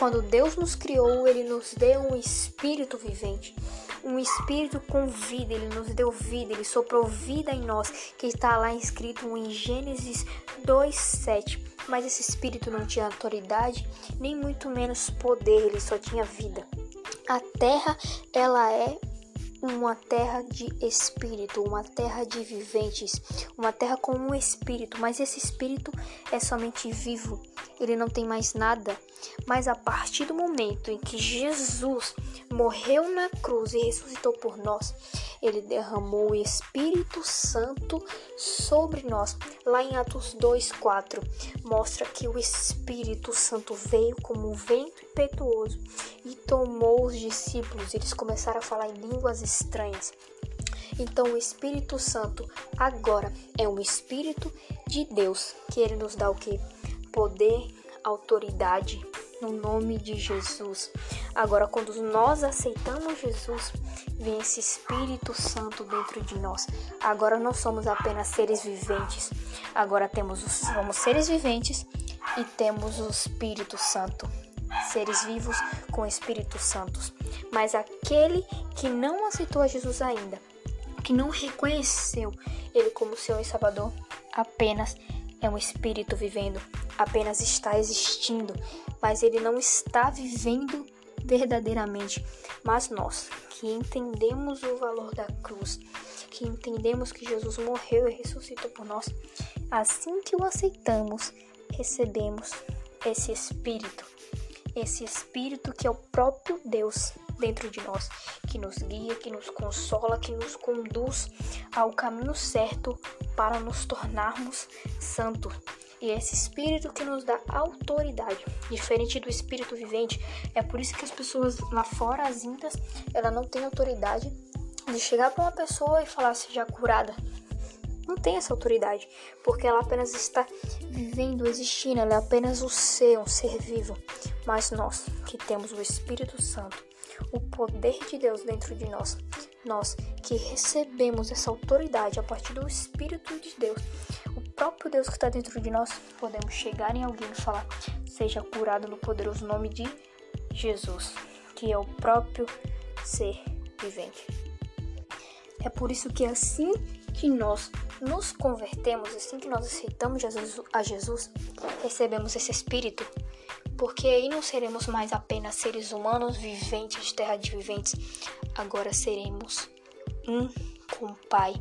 Quando Deus nos criou, Ele nos deu um espírito vivente, um espírito com vida. Ele nos deu vida, Ele soprou vida em nós, que está lá escrito em Gênesis 2:7. Mas esse espírito não tinha autoridade, nem muito menos poder. Ele só tinha vida. A terra, ela é uma terra de espírito, uma terra de viventes, uma terra com um espírito, mas esse espírito é somente vivo, ele não tem mais nada. Mas a partir do momento em que Jesus morreu na cruz e ressuscitou por nós, ele derramou o Espírito Santo sobre nós. Lá em Atos 2:4 mostra que o Espírito Santo veio como um vento impetuoso e tomou os discípulos. Eles começaram a falar em línguas estranhas. Então, o Espírito Santo agora é um Espírito de Deus que ele nos dá o que? Poder, autoridade no nome de Jesus. Agora, quando nós aceitamos Jesus, vem esse Espírito Santo dentro de nós. Agora não somos apenas seres viventes. Agora temos os, somos seres viventes e temos o Espírito Santo. Seres vivos com Espírito Santo. Mas aquele que não aceitou a Jesus ainda, que não reconheceu ele como seu Salvador, apenas é um espírito vivendo, apenas está existindo, mas ele não está vivendo verdadeiramente. Mas nós, que entendemos o valor da cruz, que entendemos que Jesus morreu e ressuscitou por nós, assim que o aceitamos, recebemos esse Espírito, esse Espírito que é o próprio Deus dentro de nós, que nos guia, que nos consola, que nos conduz ao caminho certo para nos tornarmos santos. E esse espírito que nos dá autoridade, diferente do espírito vivente, é por isso que as pessoas lá fora, as índias, ela não tem autoridade de chegar para uma pessoa e falar seja curada. Não tem essa autoridade, porque ela apenas está vivendo, existindo, ela é apenas o ser, um ser vivo. Mas nós, que temos o Espírito Santo, o poder de Deus dentro de nós, nós que recebemos essa autoridade a partir do Espírito de Deus, próprio Deus que está dentro de nós, podemos chegar em alguém e falar: seja curado no poderoso nome de Jesus, que é o próprio ser vivente. É por isso que assim que nós nos convertemos, assim que nós aceitamos Jesus, a Jesus, recebemos esse Espírito, porque aí não seremos mais apenas seres humanos viventes de terra de viventes, agora seremos um com o Pai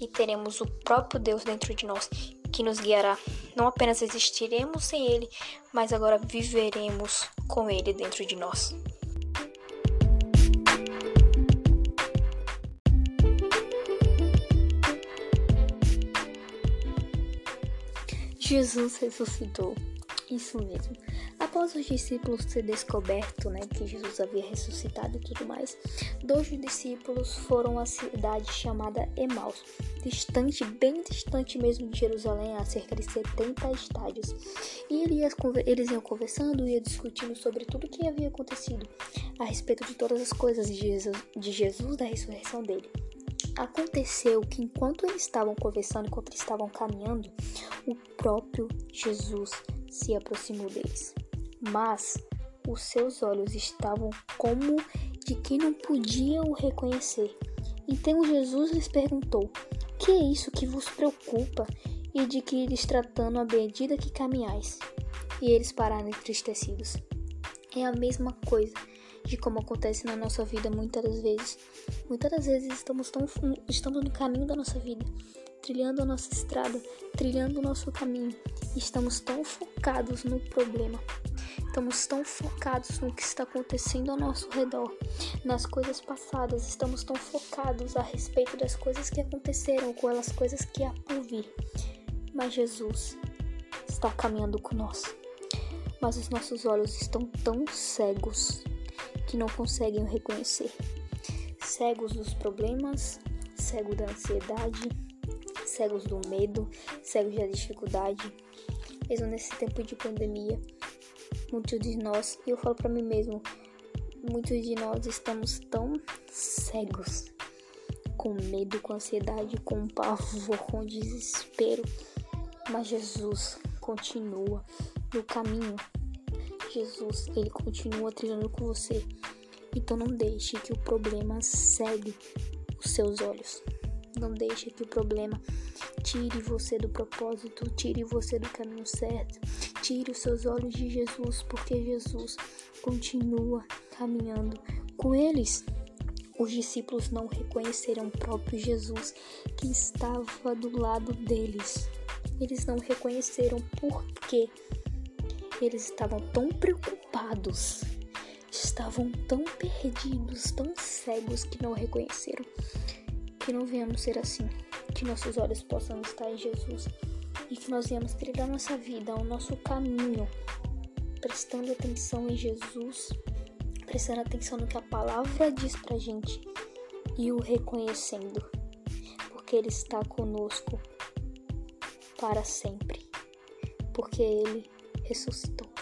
e teremos o próprio Deus dentro de nós que nos guiará. Não apenas existiremos sem Ele, mas agora viveremos com Ele dentro de nós. Jesus ressuscitou. Isso mesmo. Após os discípulos ter descoberto né, que Jesus havia ressuscitado e tudo mais, dois discípulos foram à cidade chamada Emaus, distante, bem distante mesmo de Jerusalém, a cerca de 70 estádios. E eles iam conversando e discutindo sobre tudo o que havia acontecido, a respeito de todas as coisas de Jesus, de Jesus da ressurreição dele. Aconteceu que enquanto eles estavam conversando, enquanto estavam caminhando, o próprio Jesus se aproximou deles. Mas os seus olhos estavam como de quem não podia o reconhecer. Então Jesus lhes perguntou: Que é isso que vos preocupa e de que lhes tratando à medida que caminhais? E eles pararam entristecidos. É a mesma coisa de como acontece na nossa vida muitas das vezes. Muitas das vezes estamos, tão, estamos no caminho da nossa vida, trilhando a nossa estrada, trilhando o nosso caminho. Estamos tão focados no problema, estamos tão focados no que está acontecendo ao nosso redor, nas coisas passadas, estamos tão focados a respeito das coisas que aconteceram, com as coisas que há por vir. Mas Jesus está caminhando conosco. Mas os nossos olhos estão tão cegos que não conseguem reconhecer. Cegos dos problemas, cegos da ansiedade, cegos do medo, cegos da dificuldade. Mesmo nesse tempo de pandemia, muitos de nós, e eu falo para mim mesmo, muitos de nós estamos tão cegos, com medo, com ansiedade, com pavor, com desespero. Mas Jesus continua no caminho Jesus, ele continua trilhando com você. Então não deixe que o problema cegue os seus olhos. Não deixe que o problema tire você do propósito, tire você do caminho certo. Tire os seus olhos de Jesus, porque Jesus continua caminhando com eles. Os discípulos não reconheceram o próprio Jesus que estava do lado deles. Eles não reconheceram porque eles estavam tão preocupados, estavam tão perdidos, tão cegos que não reconheceram. Que não venhamos ser assim, que nossos olhos possam estar em Jesus e que nós venhamos trilhar nossa vida, o nosso caminho, prestando atenção em Jesus prestando atenção no que a palavra diz pra gente e o reconhecendo, porque Ele está conosco para sempre, porque Ele ressuscitou.